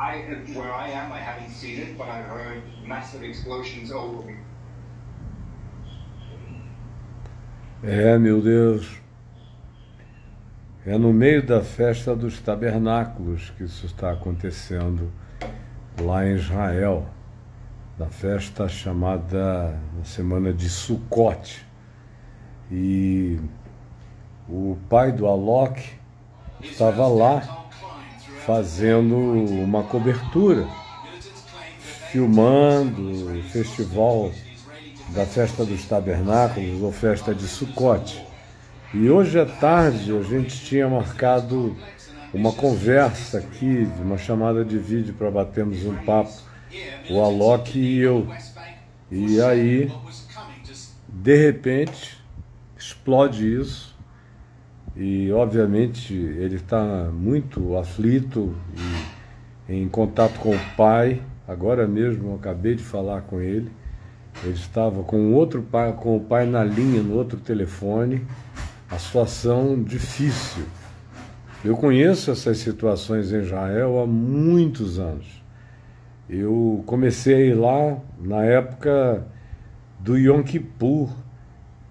I, where I am, I haven't seen it, but I've heard massive explosions over me. É, meu Deus. É no meio da festa dos tabernáculos que isso está acontecendo lá em Israel, da festa chamada na semana de Sukkot. E o pai do Alok estava lá fazendo uma cobertura, filmando o festival da festa dos tabernáculos ou festa de Sukkot. E hoje à tarde a gente tinha marcado uma conversa aqui, uma chamada de vídeo para batermos um papo, o Alok e eu. E aí, de repente, explode isso. E obviamente ele está muito aflito e em contato com o pai. Agora mesmo eu acabei de falar com ele. Ele estava com outro pai, com o pai na linha no outro telefone. A situação difícil. Eu conheço essas situações em Israel há muitos anos. Eu comecei lá na época do Yom Kippur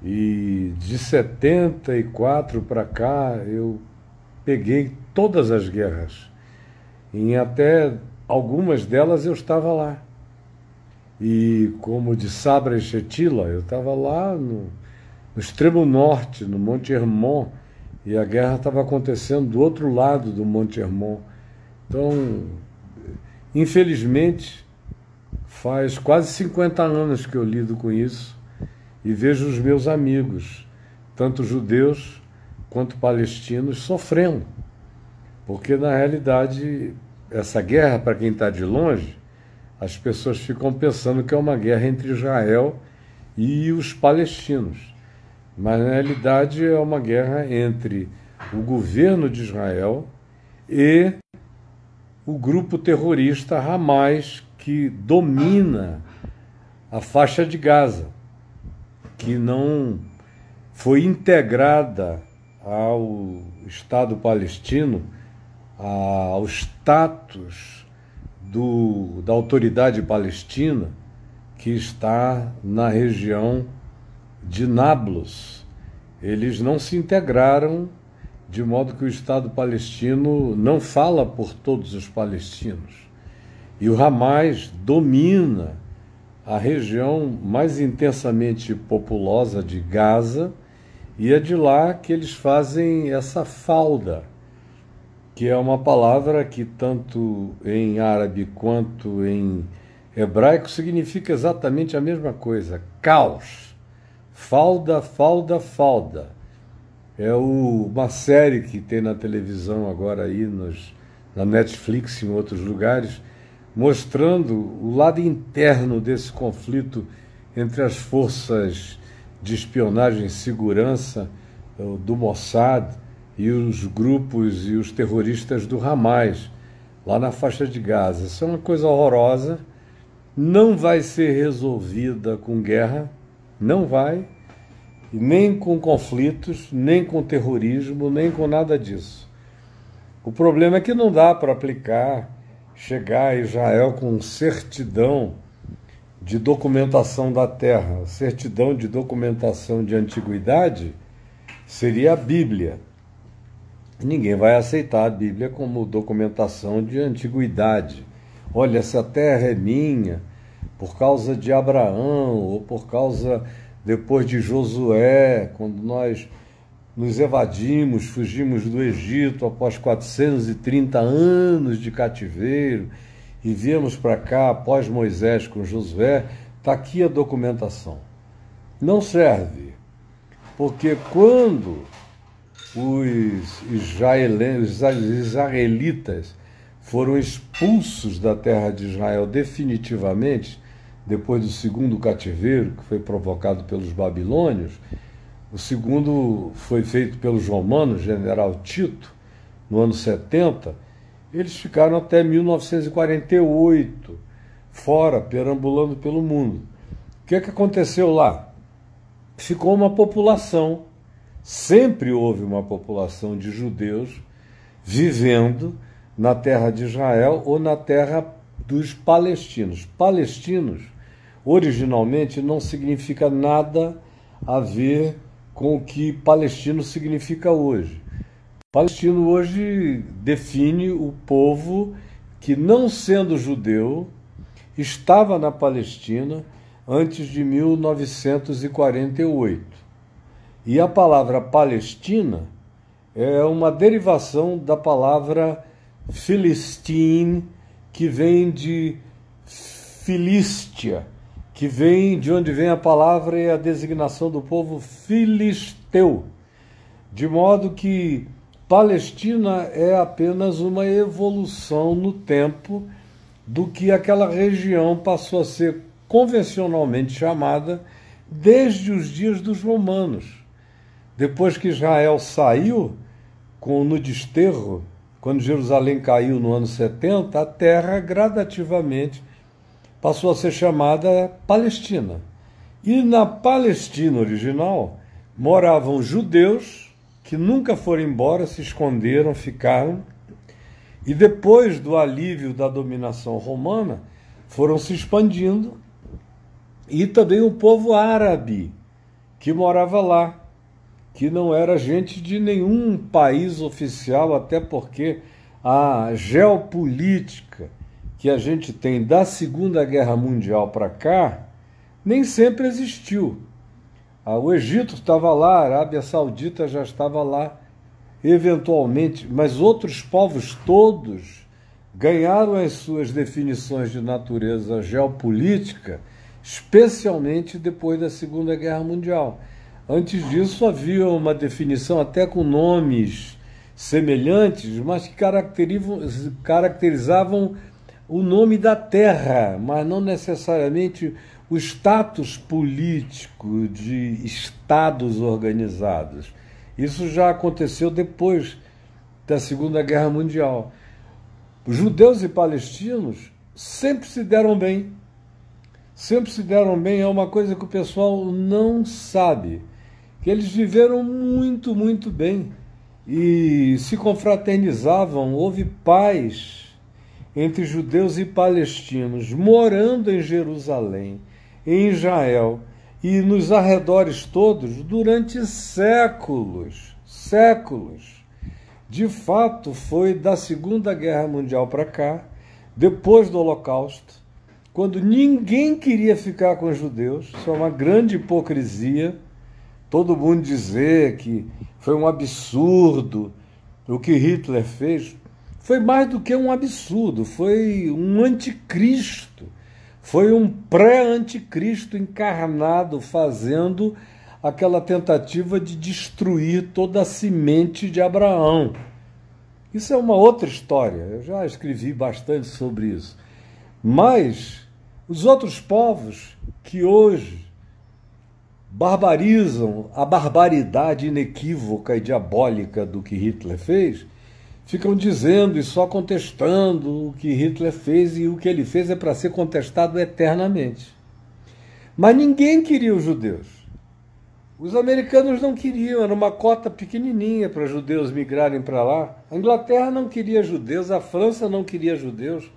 e de 74 para cá eu peguei todas as guerras. Em até algumas delas eu estava lá. E como de Sabra e Shetila, eu estava lá no, no extremo norte, no Monte Hermon, e a guerra estava acontecendo do outro lado do Monte Hermon. Então, infelizmente, faz quase 50 anos que eu lido com isso e vejo os meus amigos, tanto judeus quanto palestinos, sofrendo. Porque, na realidade, essa guerra, para quem está de longe, as pessoas ficam pensando que é uma guerra entre Israel e os palestinos. Mas, na realidade, é uma guerra entre o governo de Israel e o grupo terrorista Hamas, que domina a faixa de Gaza, que não foi integrada ao Estado palestino, ao status do, da autoridade palestina que está na região de Nablus. Eles não se integraram de modo que o Estado palestino não fala por todos os palestinos. E o Hamas domina a região mais intensamente populosa de Gaza, e é de lá que eles fazem essa falda, que é uma palavra que tanto em árabe quanto em hebraico significa exatamente a mesma coisa: caos. Falda, falda, falda. É o, uma série que tem na televisão agora aí, nos, na Netflix e em outros lugares, mostrando o lado interno desse conflito entre as forças de espionagem e segurança do Mossad e os grupos e os terroristas do Hamas, lá na faixa de Gaza. Isso é uma coisa horrorosa, não vai ser resolvida com guerra, não vai nem com conflitos, nem com terrorismo, nem com nada disso. O problema é que não dá para aplicar, chegar a Israel com certidão de documentação da terra. Certidão de documentação de antiguidade seria a Bíblia. Ninguém vai aceitar a Bíblia como documentação de antiguidade. Olha, essa terra é minha por causa de Abraão ou por causa depois de Josué, quando nós nos evadimos, fugimos do Egito após 430 anos de cativeiro e viemos para cá após Moisés com Josué, está aqui a documentação. Não serve, porque quando os israelitas foram expulsos da terra de Israel definitivamente, depois do segundo cativeiro, que foi provocado pelos babilônios, o segundo foi feito pelos romanos, general Tito, no ano 70. Eles ficaram até 1948 fora, perambulando pelo mundo. O que, é que aconteceu lá? Ficou uma população, sempre houve uma população de judeus vivendo na terra de Israel ou na terra dos palestinos. Palestinos, originalmente, não significa nada a ver com o que palestino significa hoje. Palestino hoje define o povo que, não sendo judeu, estava na Palestina antes de 1948. E a palavra Palestina é uma derivação da palavra Filistine, que vem de Filístia, que vem de onde vem a palavra e a designação do povo filisteu. De modo que Palestina é apenas uma evolução no tempo do que aquela região passou a ser convencionalmente chamada desde os dias dos romanos. Depois que Israel saiu com no desterro, quando Jerusalém caiu no ano 70, a terra gradativamente passou a ser chamada Palestina. E na Palestina original moravam judeus que nunca foram embora, se esconderam, ficaram e depois do alívio da dominação romana, foram se expandindo, e também o povo árabe que morava lá, que não era gente de nenhum país oficial, até porque a geopolítica que a gente tem da Segunda Guerra Mundial para cá nem sempre existiu. Ah, o Egito estava lá, a Arábia Saudita já estava lá eventualmente, mas outros povos todos ganharam as suas definições de natureza geopolítica, especialmente depois da Segunda Guerra Mundial. Antes disso havia uma definição até com nomes semelhantes, mas que caracterizavam, caracterizavam o nome da terra, mas não necessariamente o status político de estados organizados. Isso já aconteceu depois da Segunda Guerra Mundial. Judeus e palestinos sempre se deram bem. Sempre se deram bem, é uma coisa que o pessoal não sabe. Que eles viveram muito, muito bem e se confraternizavam, houve paz entre judeus e palestinos, morando em Jerusalém, em Israel, e nos arredores todos durante séculos, séculos. De fato, foi da Segunda Guerra Mundial para cá, depois do Holocausto, quando ninguém queria ficar com os judeus, isso é uma grande hipocrisia. Todo mundo dizer que foi um absurdo o que Hitler fez, foi mais do que um absurdo, foi um anticristo foi um pré-anticristo encarnado fazendo aquela tentativa de destruir toda a semente de Abraão. Isso é uma outra história, eu já escrevi bastante sobre isso. Mas os outros povos que hoje barbarizam a barbaridade inequívoca e diabólica do que Hitler fez, ficam dizendo e só contestando o que Hitler fez e o que ele fez é para ser contestado eternamente. Mas ninguém queria os judeus. Os americanos não queriam, era uma cota pequenininha para judeus migrarem para lá. A Inglaterra não queria judeus, a França não queria judeus,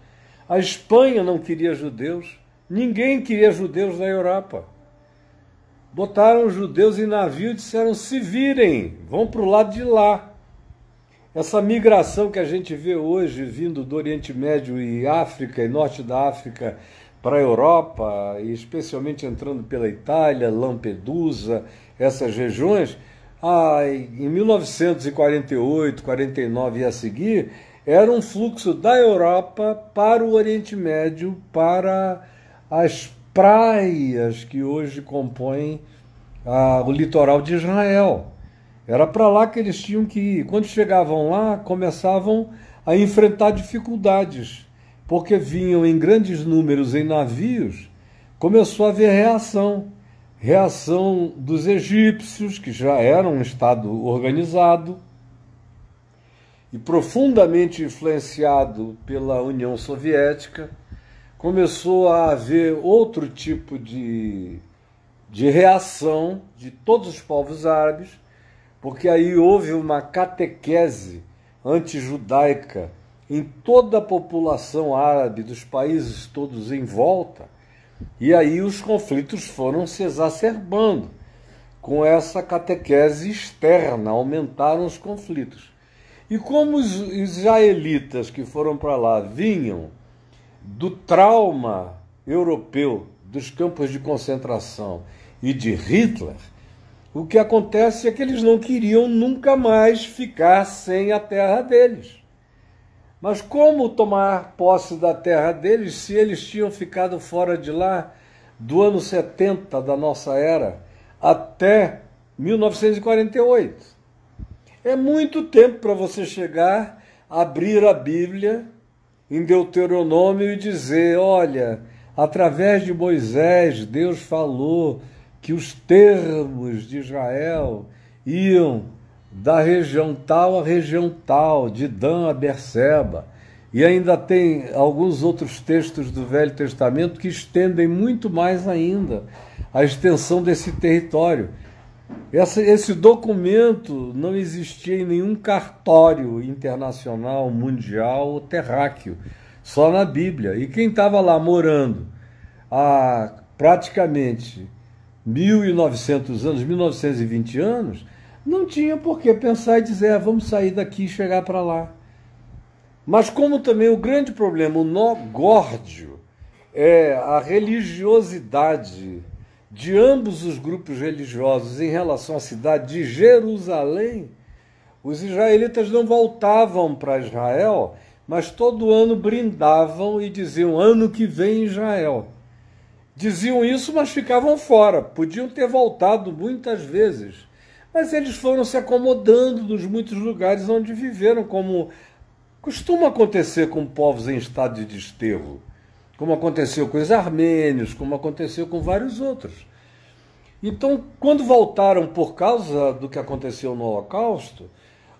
a Espanha não queria judeus, ninguém queria judeus na Europa. Botaram os judeus em navio e disseram: se virem, vão para o lado de lá. Essa migração que a gente vê hoje vindo do Oriente Médio e África e Norte da África para a Europa, e especialmente entrando pela Itália, Lampedusa, essas regiões, ah, em 1948, 49 e a seguir, era um fluxo da Europa para o Oriente Médio, para as praias que hoje compõem ah, o litoral de Israel. Era para lá que eles tinham que ir. Quando chegavam lá, começavam a enfrentar dificuldades, porque vinham em grandes números em navios, começou a haver reação. Reação dos egípcios, que já eram um Estado organizado, e profundamente influenciado pela União Soviética, começou a haver outro tipo de, de reação de todos os povos árabes porque aí houve uma catequese antijudaica em toda a população árabe dos países todos em volta. E aí os conflitos foram se exacerbando. Com essa catequese externa, aumentaram os conflitos. E como os israelitas que foram para lá vinham do trauma europeu dos campos de concentração e de Hitler, o que acontece é que eles não queriam nunca mais ficar sem a terra deles. Mas como tomar posse da terra deles se eles tinham ficado fora de lá do ano 70 da nossa era até 1948? É muito tempo para você chegar, abrir a Bíblia em Deuteronômio e dizer: olha, através de Moisés, Deus falou que os termos de Israel iam da região tal à região tal, de Dan a Berseba. E ainda tem alguns outros textos do Velho Testamento que estendem muito mais ainda a extensão desse território. Esse documento não existia em nenhum cartório internacional, mundial ou terráqueo, só na Bíblia. E quem estava lá morando há praticamente 1.900 anos, 1.920 anos, não tinha por que pensar e dizer, ah, vamos sair daqui e chegar para lá. Mas como também o grande problema, o nó górdio, é a religiosidade de ambos os grupos religiosos em relação à cidade de Jerusalém, os israelitas não voltavam para Israel, mas todo ano brindavam e diziam: ano que vem Israel. Diziam isso, mas ficavam fora. Podiam ter voltado muitas vezes. Mas eles foram se acomodando nos muitos lugares onde viveram, como costuma acontecer com povos em estado de desterro, como aconteceu com os armênios, como aconteceu com vários outros. Então, quando voltaram por causa do que aconteceu no Holocausto,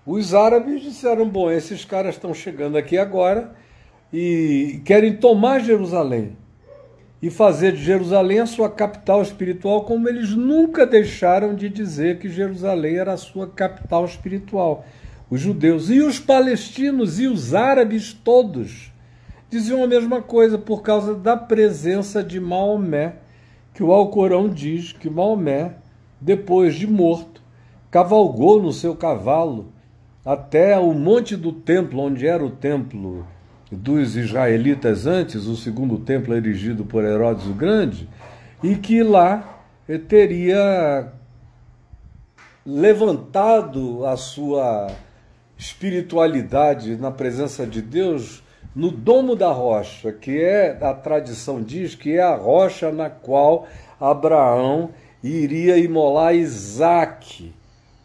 os árabes disseram: bom, esses caras estão chegando aqui agora e querem tomar Jerusalém e fazer de Jerusalém a sua capital espiritual, como eles nunca deixaram de dizer que Jerusalém era a sua capital espiritual. Os judeus e os palestinos e os árabes todos diziam a mesma coisa por causa da presença de Maomé, que o Alcorão diz que Maomé, depois de morto, cavalgou no seu cavalo até o monte do templo, onde era o templo dos israelitas antes, o segundo templo erigido por Herodes o Grande, e que lá teria levantado a sua espiritualidade na presença de Deus no domo da rocha, que é a tradição diz que é a rocha na qual Abraão iria imolar Isaac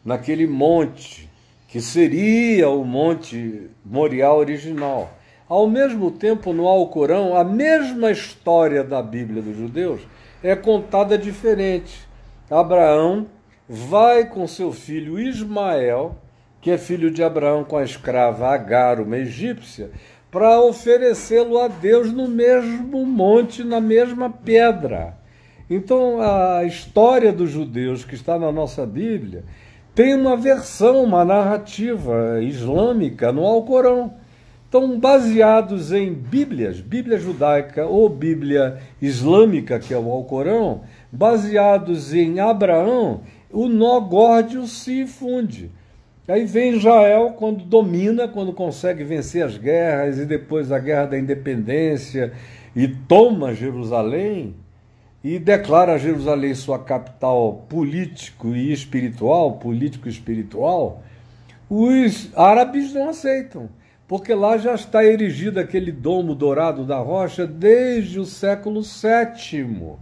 naquele monte, que seria o monte Morial original. Ao mesmo tempo, no Alcorão, a mesma história da Bíblia dos judeus é contada diferente. Abraão vai com seu filho Ismael, que é filho de Abraão com a escrava Agar, uma egípcia, para oferecê-lo a Deus no mesmo monte, na mesma pedra. Então, a história dos judeus que está na nossa Bíblia tem uma versão, uma narrativa islâmica no Alcorão estão baseados em Bíblias, Bíblia judaica ou Bíblia islâmica, que é o Alcorão, baseados em Abraão, o nó górdio se funde. Aí vem Israel quando domina, quando consegue vencer as guerras e depois a guerra da independência e toma Jerusalém e declara Jerusalém sua capital político e espiritual, político e espiritual. Os árabes não aceitam porque lá já está erigido aquele domo dourado da rocha desde o século VII.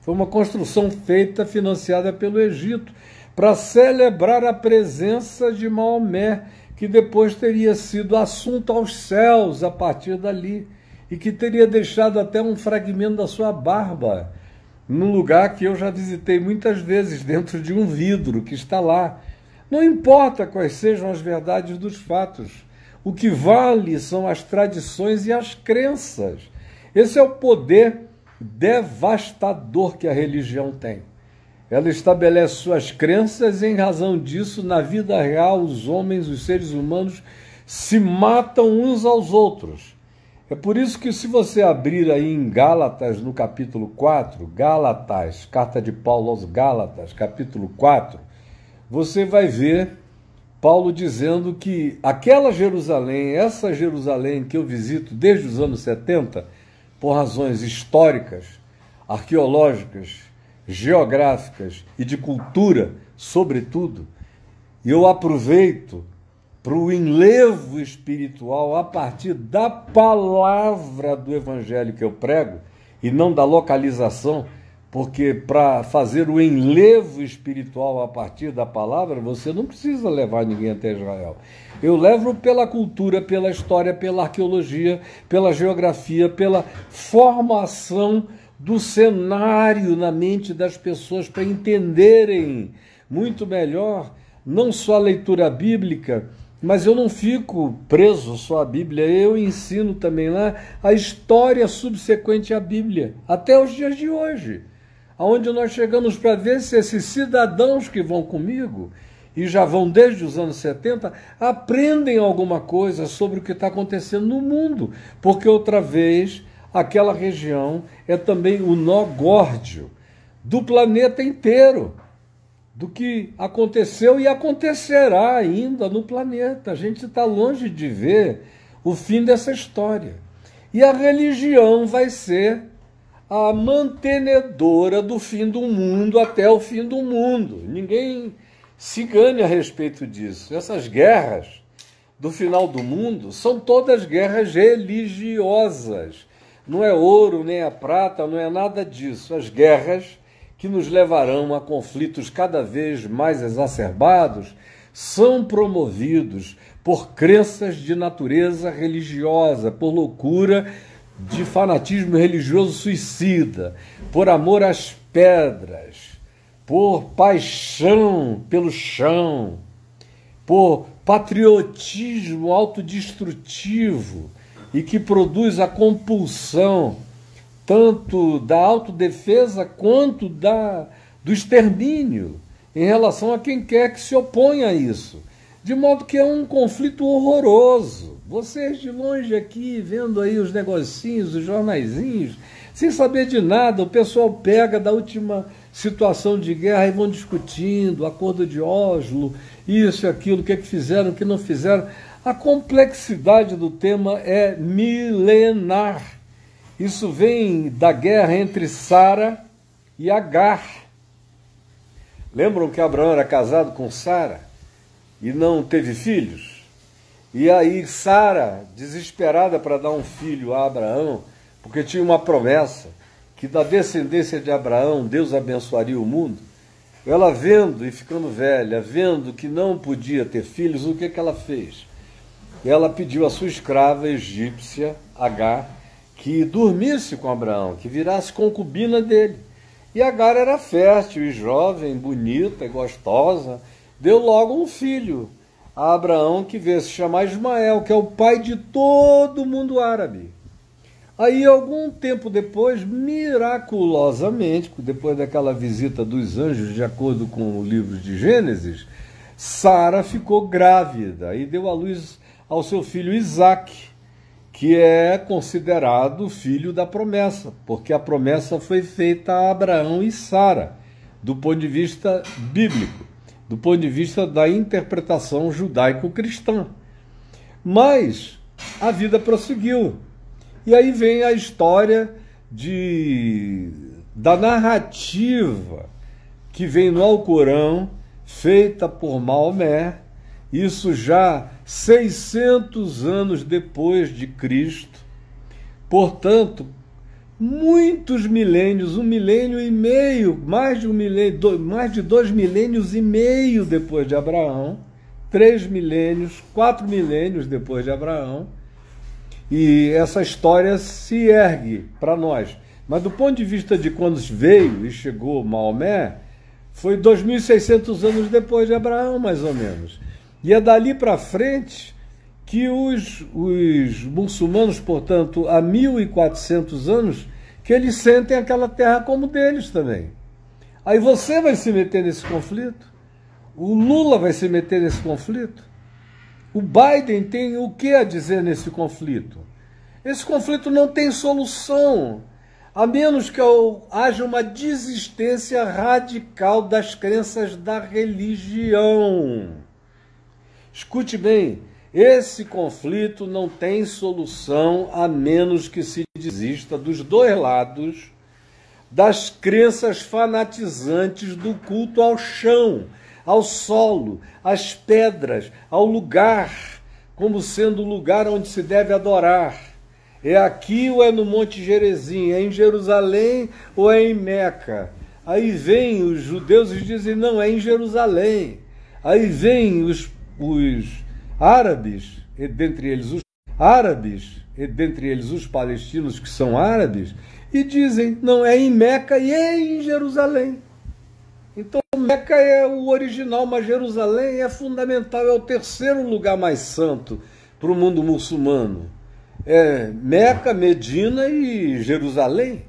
Foi uma construção feita, financiada pelo Egito, para celebrar a presença de Maomé, que depois teria sido assunto aos céus a partir dali, e que teria deixado até um fragmento da sua barba, num lugar que eu já visitei muitas vezes, dentro de um vidro que está lá. Não importa quais sejam as verdades dos fatos o que vale são as tradições e as crenças. Esse é o poder devastador que a religião tem. Ela estabelece suas crenças e, em razão disso, na vida real, os homens, os seres humanos, se matam uns aos outros. É por isso que, se você abrir aí em Gálatas, no capítulo 4, Gálatas, carta de Paulo aos Gálatas, capítulo 4, você vai ver Paulo dizendo que aquela Jerusalém, essa Jerusalém que eu visito desde os anos 70, por razões históricas, arqueológicas, geográficas e de cultura, sobretudo, eu aproveito para o enlevo espiritual a partir da palavra do evangelho que eu prego e não da localização, porque para fazer o enlevo espiritual a partir da palavra, você não precisa levar ninguém até Israel. Eu levo pela cultura, pela história, pela arqueologia, pela geografia, pela formação do cenário na mente das pessoas para entenderem muito melhor não só a leitura bíblica, mas eu não fico preso só à Bíblia, eu ensino também lá a história subsequente à Bíblia, até os dias de hoje, aonde nós chegamos para ver se esses cidadãos que vão comigo, e já vão desde os anos 70, aprendem alguma coisa sobre o que está acontecendo no mundo, porque outra vez aquela região é também o nó górdio do planeta inteiro do que aconteceu e acontecerá ainda no planeta. A gente está longe de ver o fim dessa história. E a religião vai ser a mantenedora do fim do mundo até o fim do mundo. Ninguém se engane a respeito disso. Essas guerras do final do mundo são todas guerras religiosas. Não é ouro, nem é prata, não é nada disso. As guerras que nos levarão a conflitos cada vez mais exacerbados, são promovidos por crenças de natureza religiosa, por loucura de fanatismo religioso suicida, por amor às pedras, por paixão pelo chão, por patriotismo autodestrutivo e que produz a compulsão tanto da autodefesa quanto da, do extermínio em relação a quem quer que se oponha a isso. De modo que é um conflito horroroso. Vocês de longe aqui, vendo aí os negocinhos, os jornaizinhos, sem saber de nada, o pessoal pega da última situação de guerra e vão discutindo, acordo de Oslo, isso e aquilo, o que, é que fizeram, o que não fizeram. A complexidade do tema é milenar. Isso vem da guerra entre Sara e Agar. Lembram que Abraão era casado com Sara e não teve filhos? E aí Sara, desesperada para dar um filho a Abraão, porque tinha uma promessa que da descendência de Abraão Deus abençoaria o mundo, ela vendo e ficando velha, vendo que não podia ter filhos, o que, que ela fez? Ela pediu a sua escrava egípcia, Agar, que dormisse com Abraão, que virasse concubina dele. E Agar era fértil e jovem, bonita e gostosa, deu logo um filho a Abraão que veio se chamar Ismael, que é o pai de todo mundo árabe. Aí, algum tempo depois, miraculosamente, depois daquela visita dos anjos, de acordo com o livro de Gênesis, Sara ficou grávida e deu à luz ao seu filho Isaque que é considerado filho da promessa, porque a promessa foi feita a Abraão e Sara, do ponto de vista bíblico, do ponto de vista da interpretação judaico-cristã. Mas a vida prosseguiu. E aí vem a história de da narrativa que vem no Alcorão, feita por Maomé, isso já 600 anos depois de Cristo. Portanto, muitos milênios, um milênio e meio, mais de um milênio, dois, mais de dois milênios e meio depois de Abraão, três milênios, quatro milênios depois de Abraão, e essa história se ergue para nós. Mas do ponto de vista de quando veio e chegou Maomé, foi 2.600 anos depois de Abraão, mais ou menos. E é dali para frente que os, os muçulmanos, portanto, há 1400 anos, que eles sentem aquela terra como deles também. Aí você vai se meter nesse conflito, o Lula vai se meter nesse conflito, O Biden tem o que a dizer nesse conflito? Esse conflito não tem solução, a menos que haja uma desistência radical das crenças da religião. Escute bem, esse conflito não tem solução a menos que se desista dos dois lados das crenças fanatizantes do culto ao chão, ao solo, às pedras, ao lugar, como sendo o lugar onde se deve adorar. É aqui ou é no Monte Gerezim? É em Jerusalém ou é em Meca? Aí vem os judeus e dizem, não, é em Jerusalém. Aí vem os, os árabes, e dentre eles os árabes, e dentre eles os palestinos que são árabes, e dizem, não, é em Meca e é em Jerusalém. Então Meca é o original, mas Jerusalém é fundamental, é o terceiro lugar mais santo para o mundo muçulmano é, Meca, Medina e Jerusalém.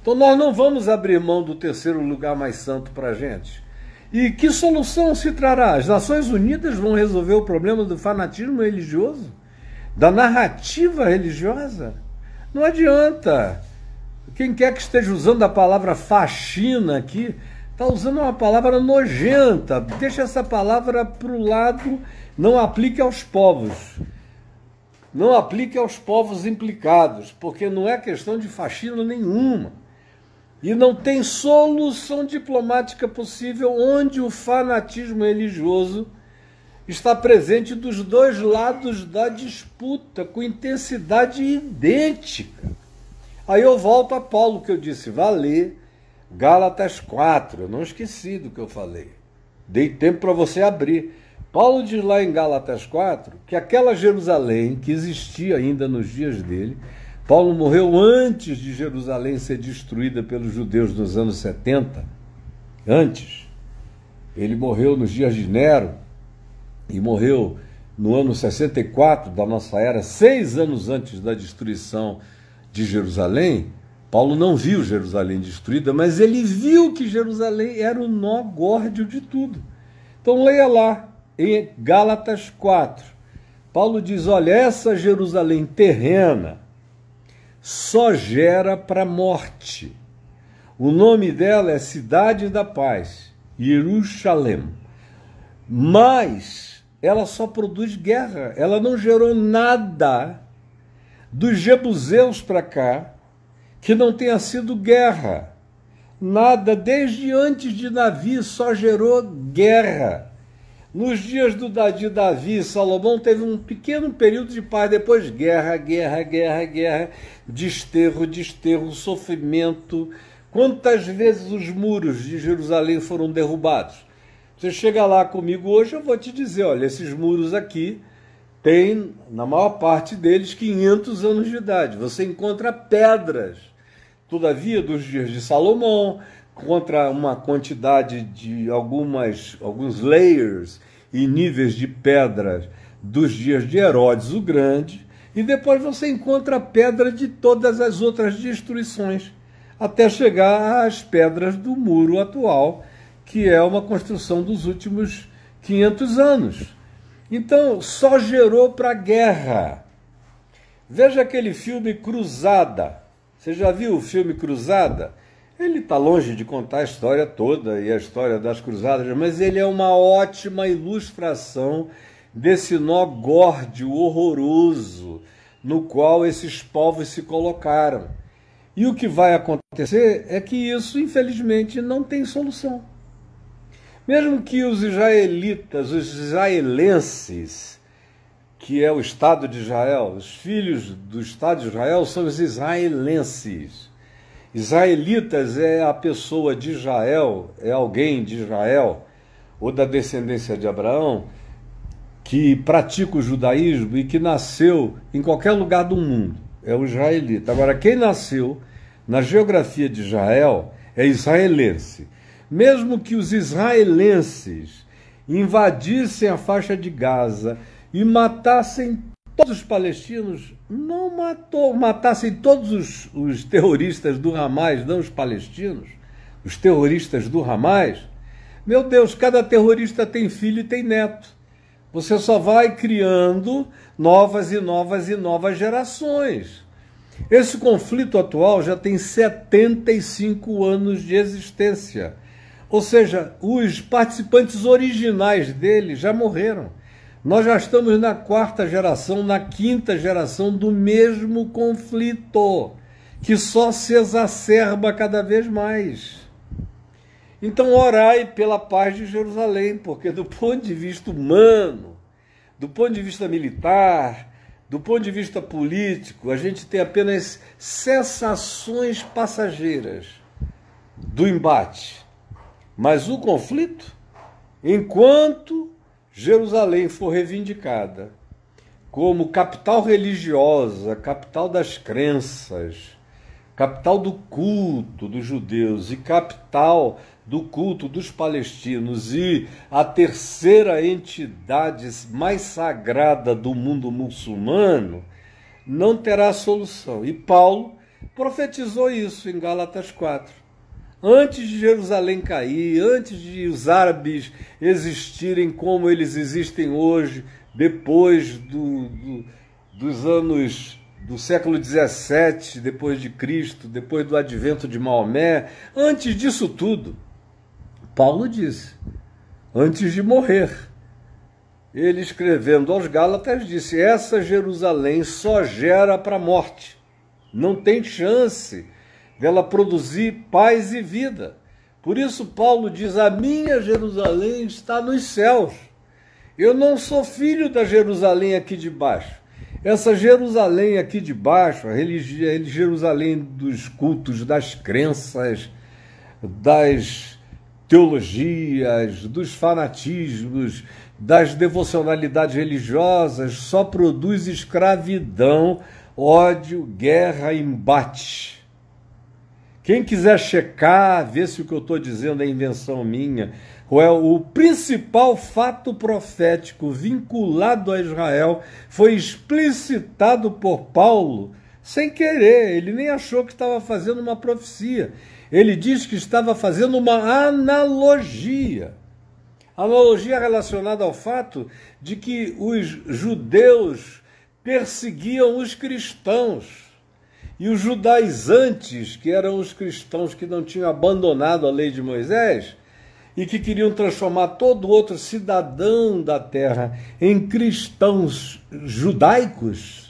Então nós não vamos abrir mão do terceiro lugar mais santo para a gente. E que solução se trará? As Nações Unidas vão resolver o problema do fanatismo religioso? Da narrativa religiosa? Não adianta. Quem quer que esteja usando a palavra faxina aqui, está usando uma palavra nojenta. Deixa essa palavra para o lado, não aplique aos povos não aplique aos povos implicados, porque não é questão de faxina nenhuma. E não tem solução diplomática possível onde o fanatismo religioso está presente dos dois lados da disputa, com intensidade idêntica. Aí eu volto a Paulo que eu disse, vá ler Gálatas 4, eu não esqueci do que eu falei. Dei tempo para você abrir. Paulo diz lá em Gálatas 4 que aquela Jerusalém que existia ainda nos dias dele, Paulo morreu antes de Jerusalém ser destruída pelos judeus nos anos 70. Antes. Ele morreu nos dias de Nero e morreu no ano 64 da nossa era, seis anos antes da destruição de Jerusalém. Paulo não viu Jerusalém destruída, mas ele viu que Jerusalém era o nó górdio de tudo. Então leia lá, em Gálatas 4, Paulo diz: olha, essa Jerusalém terrena só gera para morte. O nome dela é Cidade da Paz, Jerusalém. Mas ela só produz guerra, ela não gerou nada dos jebuseus para cá que não tenha sido guerra. Nada, desde antes de Davi, só gerou guerra. Nos dias do, de Davi, Salomão teve um pequeno período de paz, depois guerra, guerra, guerra, guerra, desterro, desterro, sofrimento. Quantas vezes os muros de Jerusalém foram derrubados? Você chega lá comigo hoje, eu vou te dizer, olha, esses muros aqui têm, na maior parte deles, 500 anos de idade. Você encontra pedras. Todavia, dos dias de Salomão, contra uma quantidade de algumas alguns layers e níveis de pedras dos dias de Herodes o Grande, e depois você encontra pedra de todas as outras destruições, até chegar às pedras do muro atual, que é uma construção dos últimos 500 anos. Então, só gerou para guerra. Veja aquele filme Cruzada. Você já viu o filme Cruzada? Ele está longe de contar a história toda e a história das cruzadas, mas ele é uma ótima ilustração desse nó górdio horroroso no qual esses povos se colocaram. E o que vai acontecer é que isso, infelizmente, não tem solução. Mesmo que os israelitas, os israelenses, que é o Estado de Israel, os filhos do Estado de Israel são os israelenses Israelitas é a pessoa de Israel, é alguém de Israel ou da descendência de Abraão que pratica o judaísmo e que nasceu em qualquer lugar do mundo. É o israelita. Agora, quem nasceu na geografia de Israel é israelense. Mesmo que os israelenses invadissem a faixa de Gaza e matassem todos os palestinos, não matou, matassem todos os, os terroristas do Hamas, não os palestinos, os terroristas do Hamas, meu Deus, cada terrorista tem filho e tem neto. Você só vai criando novas e novas e novas gerações. Esse conflito atual já tem 75 anos de existência. Ou seja, os participantes originais dele já morreram. Nós já estamos na quarta geração, na quinta geração do mesmo conflito, que só se exacerba cada vez mais. Então, orai pela paz de Jerusalém, porque do ponto de vista humano, do ponto de vista militar, do ponto de vista político, a gente tem apenas cessações passageiras do embate. Mas o conflito, enquanto Jerusalém for reivindicada como capital religiosa, capital das crenças, capital do culto dos judeus e capital do culto dos palestinos e a terceira entidade mais sagrada do mundo muçulmano, não terá solução. E Paulo profetizou isso em Gálatas 4 antes de Jerusalém cair, antes de os árabes existirem como eles existem hoje, depois do, do, dos anos do século 17 depois de Cristo, depois do advento de Maomé, antes disso tudo, Paulo disse, antes de morrer, ele escrevendo aos Gálatas disse: essa Jerusalém só gera para a morte, não tem chance dela produzir paz e vida. Por isso, Paulo diz: A minha Jerusalém está nos céus. Eu não sou filho da Jerusalém aqui de baixo. Essa Jerusalém aqui de baixo, a Jerusalém dos cultos, das crenças, das teologias, dos fanatismos, das devocionalidades religiosas, só produz escravidão, ódio, guerra, embate. Quem quiser checar, ver se o que eu estou dizendo é invenção minha, ou é o principal fato profético vinculado a Israel foi explicitado por Paulo sem querer, ele nem achou que estava fazendo uma profecia. Ele diz que estava fazendo uma analogia. Analogia relacionada ao fato de que os judeus perseguiam os cristãos. E os judaizantes, que eram os cristãos que não tinham abandonado a lei de Moisés e que queriam transformar todo outro cidadão da terra em cristãos judaicos,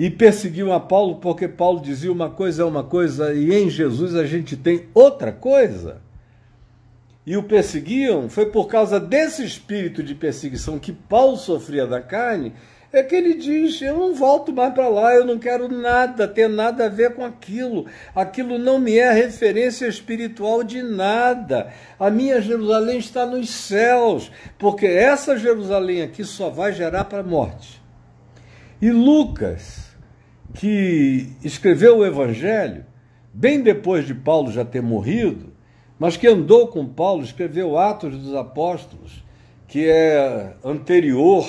e perseguiam a Paulo porque Paulo dizia uma coisa é uma coisa e em Jesus a gente tem outra coisa. E o perseguiam foi por causa desse espírito de perseguição que Paulo sofria da carne é que ele diz: Eu não volto mais para lá, eu não quero nada, ter nada a ver com aquilo. Aquilo não me é referência espiritual de nada. A minha Jerusalém está nos céus, porque essa Jerusalém aqui só vai gerar para a morte. E Lucas, que escreveu o Evangelho, bem depois de Paulo já ter morrido, mas que andou com Paulo, escreveu Atos dos Apóstolos, que é anterior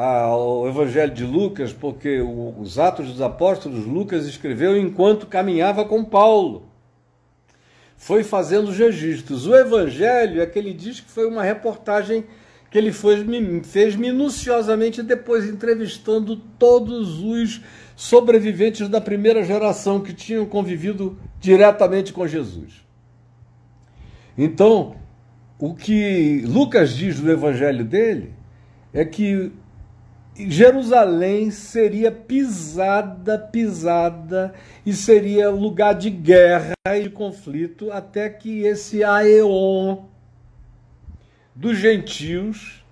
ao Evangelho de Lucas, porque os Atos dos Apóstolos Lucas escreveu enquanto caminhava com Paulo. Foi fazendo os registros. O Evangelho é que ele diz que foi uma reportagem que ele foi, fez minuciosamente depois entrevistando todos os sobreviventes da primeira geração que tinham convivido diretamente com Jesus. Então, o que Lucas diz do evangelho dele é que Jerusalém seria pisada, pisada, e seria lugar de guerra e de conflito, até que esse aeon dos gentios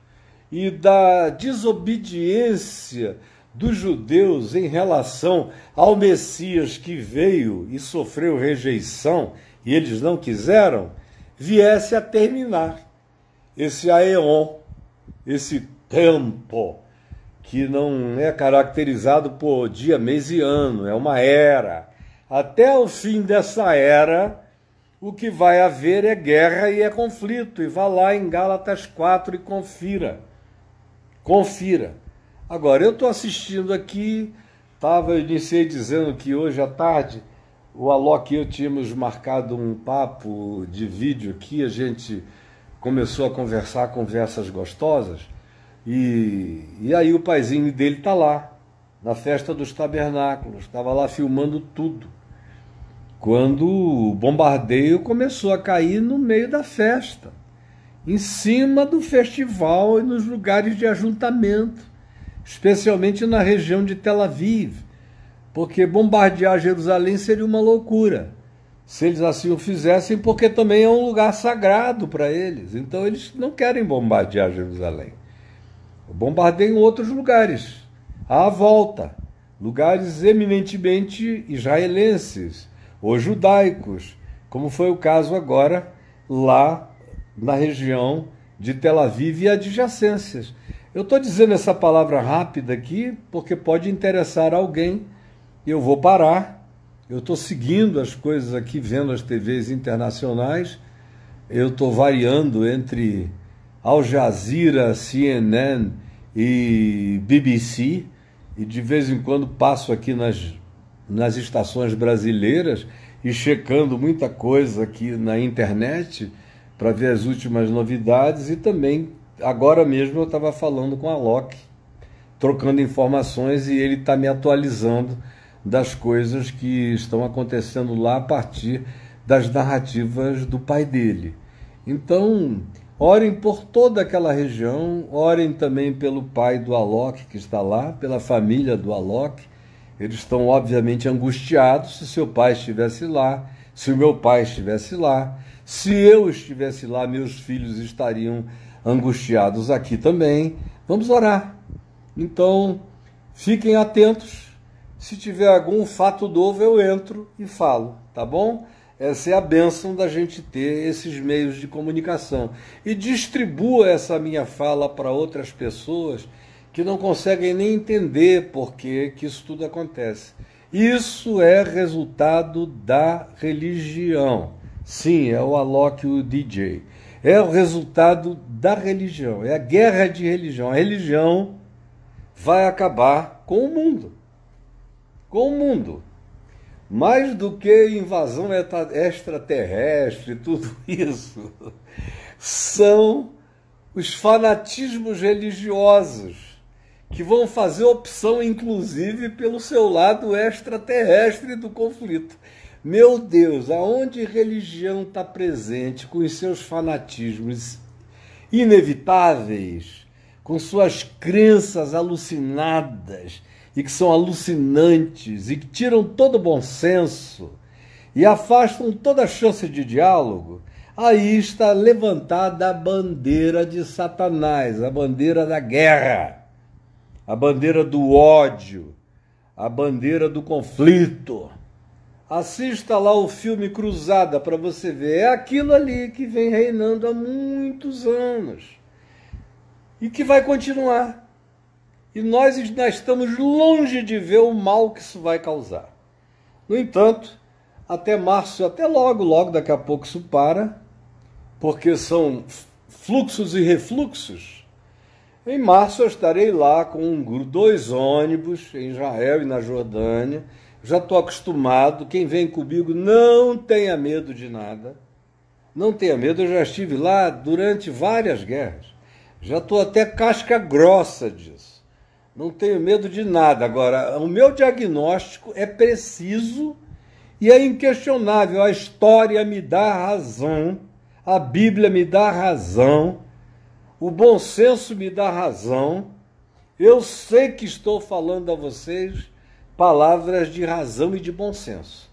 e da desobediência dos judeus em relação ao Messias que veio e sofreu rejeição e eles não quiseram, viesse a terminar esse aeon, esse tempo que não é caracterizado por dia, mês e ano, é uma era. Até o fim dessa era, o que vai haver é guerra e é conflito. E vá lá em Gálatas 4 e confira. Confira. Agora, eu estou assistindo aqui, tava, eu iniciei dizendo que hoje à tarde o Alok e eu tínhamos marcado um papo de vídeo aqui, a gente começou a conversar conversas gostosas E, e aí o paizinho dele está lá, na festa dos tabernáculos, estava lá filmando tudo. Quando o bombardeio começou a cair no meio da festa, em cima do festival e nos lugares de ajuntamento, especialmente na região de Tel Aviv, porque bombardear Jerusalém seria uma loucura se eles assim o fizessem, porque também é um lugar sagrado para eles. Então eles não querem bombardear Jerusalém. Bombardeiam outros lugares, à volta, lugares eminentemente israelenses ou judaicos, como foi o caso agora lá na região de Tel Aviv e adjacências. Eu estou dizendo essa palavra rápida aqui porque pode interessar alguém. Eu vou parar eu estou seguindo as coisas aqui, vendo as TVs internacionais. Eu estou variando entre Al Jazeera, CNN e BBC. E de vez em quando passo aqui nas, nas estações brasileiras e checando muita coisa aqui na internet para ver as últimas novidades. E também, agora mesmo, eu estava falando com a Loki, trocando informações e ele está me atualizando das coisas que estão acontecendo lá a partir das narrativas do pai dele. Então, orem por toda aquela região, orem também pelo pai do Alok que está lá, pela família do Alok. Eles estão obviamente angustiados se seu pai estivesse lá, se o meu pai estivesse lá, se eu estivesse lá, meus filhos estariam angustiados aqui também. Vamos orar. Então, fiquem atentos se tiver algum fato novo, eu entro e falo, tá bom? Essa é a bênção da gente ter esses meios de comunicação. E distribua essa minha fala para outras pessoas que não conseguem nem entender por que, isso tudo acontece. Isso é resultado da religião. Sim, é o Alok o DJ. É o resultado da religião. É a guerra de religião. A religião vai acabar com o mundo com o mundo. Mais do que invasão extraterrestre, tudo isso, são os fanatismos religiosos que vão fazer opção, inclusive, pelo seu lado extraterrestre do conflito. Meu Deus, aonde religião está presente com os seus fanatismos inevitáveis, com suas crenças alucinadas, e que são alucinantes e que tiram todo o bom senso e afastam toda chance de diálogo, aí está levantada a bandeira de Satanás, a bandeira da guerra, a bandeira do ódio, a bandeira do conflito. Assista lá o filme Cruzada para você ver. É aquilo ali que vem reinando há muitos anos e que vai continuar. E nós estamos longe de ver o mal que isso vai causar. No entanto, até março, até logo, logo daqui a pouco isso para, porque são fluxos e refluxos. Em março eu estarei lá com dois ônibus em Israel e na Jordânia. Já estou acostumado. Quem vem comigo não tenha medo de nada. Não tenha medo, eu já estive lá durante várias guerras. Já estou até casca grossa disso. Não tenho medo de nada. Agora, o meu diagnóstico é preciso e é inquestionável. A história me dá razão, a Bíblia me dá razão, o bom senso me dá razão. Eu sei que estou falando a vocês palavras de razão e de bom senso.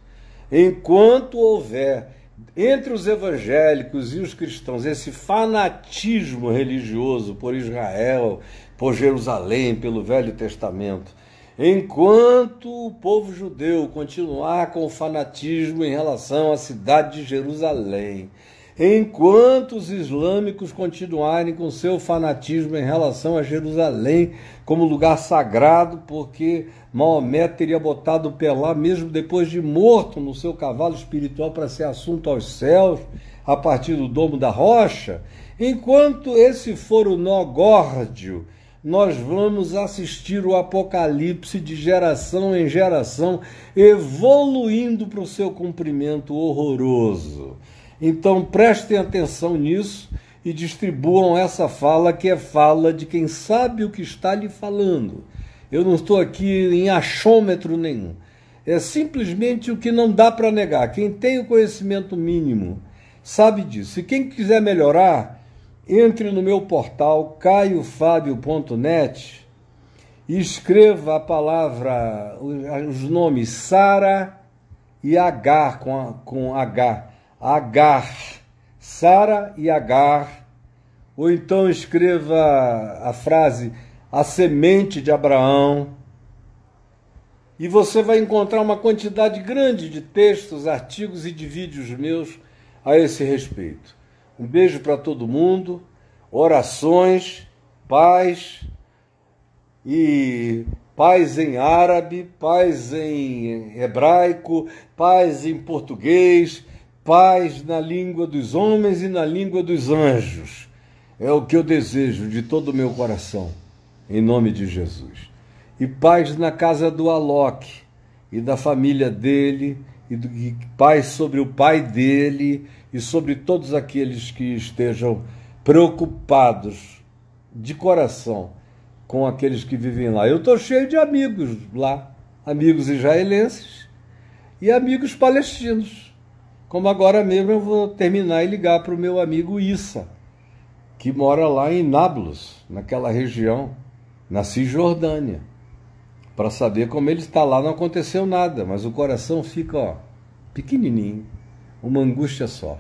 Enquanto houver entre os evangélicos e os cristãos esse fanatismo religioso por Israel, por Jerusalém, pelo Velho Testamento. Enquanto o povo judeu continuar com o fanatismo em relação à cidade de Jerusalém, enquanto os islâmicos continuarem com seu fanatismo em relação a Jerusalém como lugar sagrado, porque Maomé teria botado o pé lá mesmo depois de morto no seu cavalo espiritual para ser assunto aos céus, a partir do domo da rocha, enquanto esse for o nó górdio nós vamos assistir o apocalipse de geração em geração, evoluindo para o seu cumprimento horroroso. Então prestem atenção nisso e distribuam essa fala que é fala de quem sabe o que está lhe falando. Eu não estou aqui em achômetro nenhum. É simplesmente o que não dá para negar. Quem tem o conhecimento mínimo sabe disso. E quem quiser melhorar, entre no meu portal caiofábio.net e escreva a palavra, os nomes Sara e Agar com, com H. Agar. Sara e Agar. Ou então escreva a frase a semente de Abraão. E você vai encontrar uma quantidade grande de textos, artigos e de vídeos meus a esse respeito. Um beijo para todo mundo, orações, paz e paz em árabe, paz em hebraico, paz em português, paz na língua dos homens e na língua dos anjos. É o que eu desejo de todo o meu coração, em nome de Jesus. E paz na casa do Alok e da família dele, e, e paz sobre o pai dele e sobre todos aqueles que estejam preocupados de coração com aqueles que vivem lá. Eu estou cheio de amigos lá, amigos israelenses e amigos palestinos. Como agora mesmo eu vou terminar e ligar para o meu amigo Issa, que mora lá em Nablus, naquela região, na Cisjordânia, para saber como ele está lá. Não aconteceu nada, mas o coração fica ó, pequenininho, uma angústia só.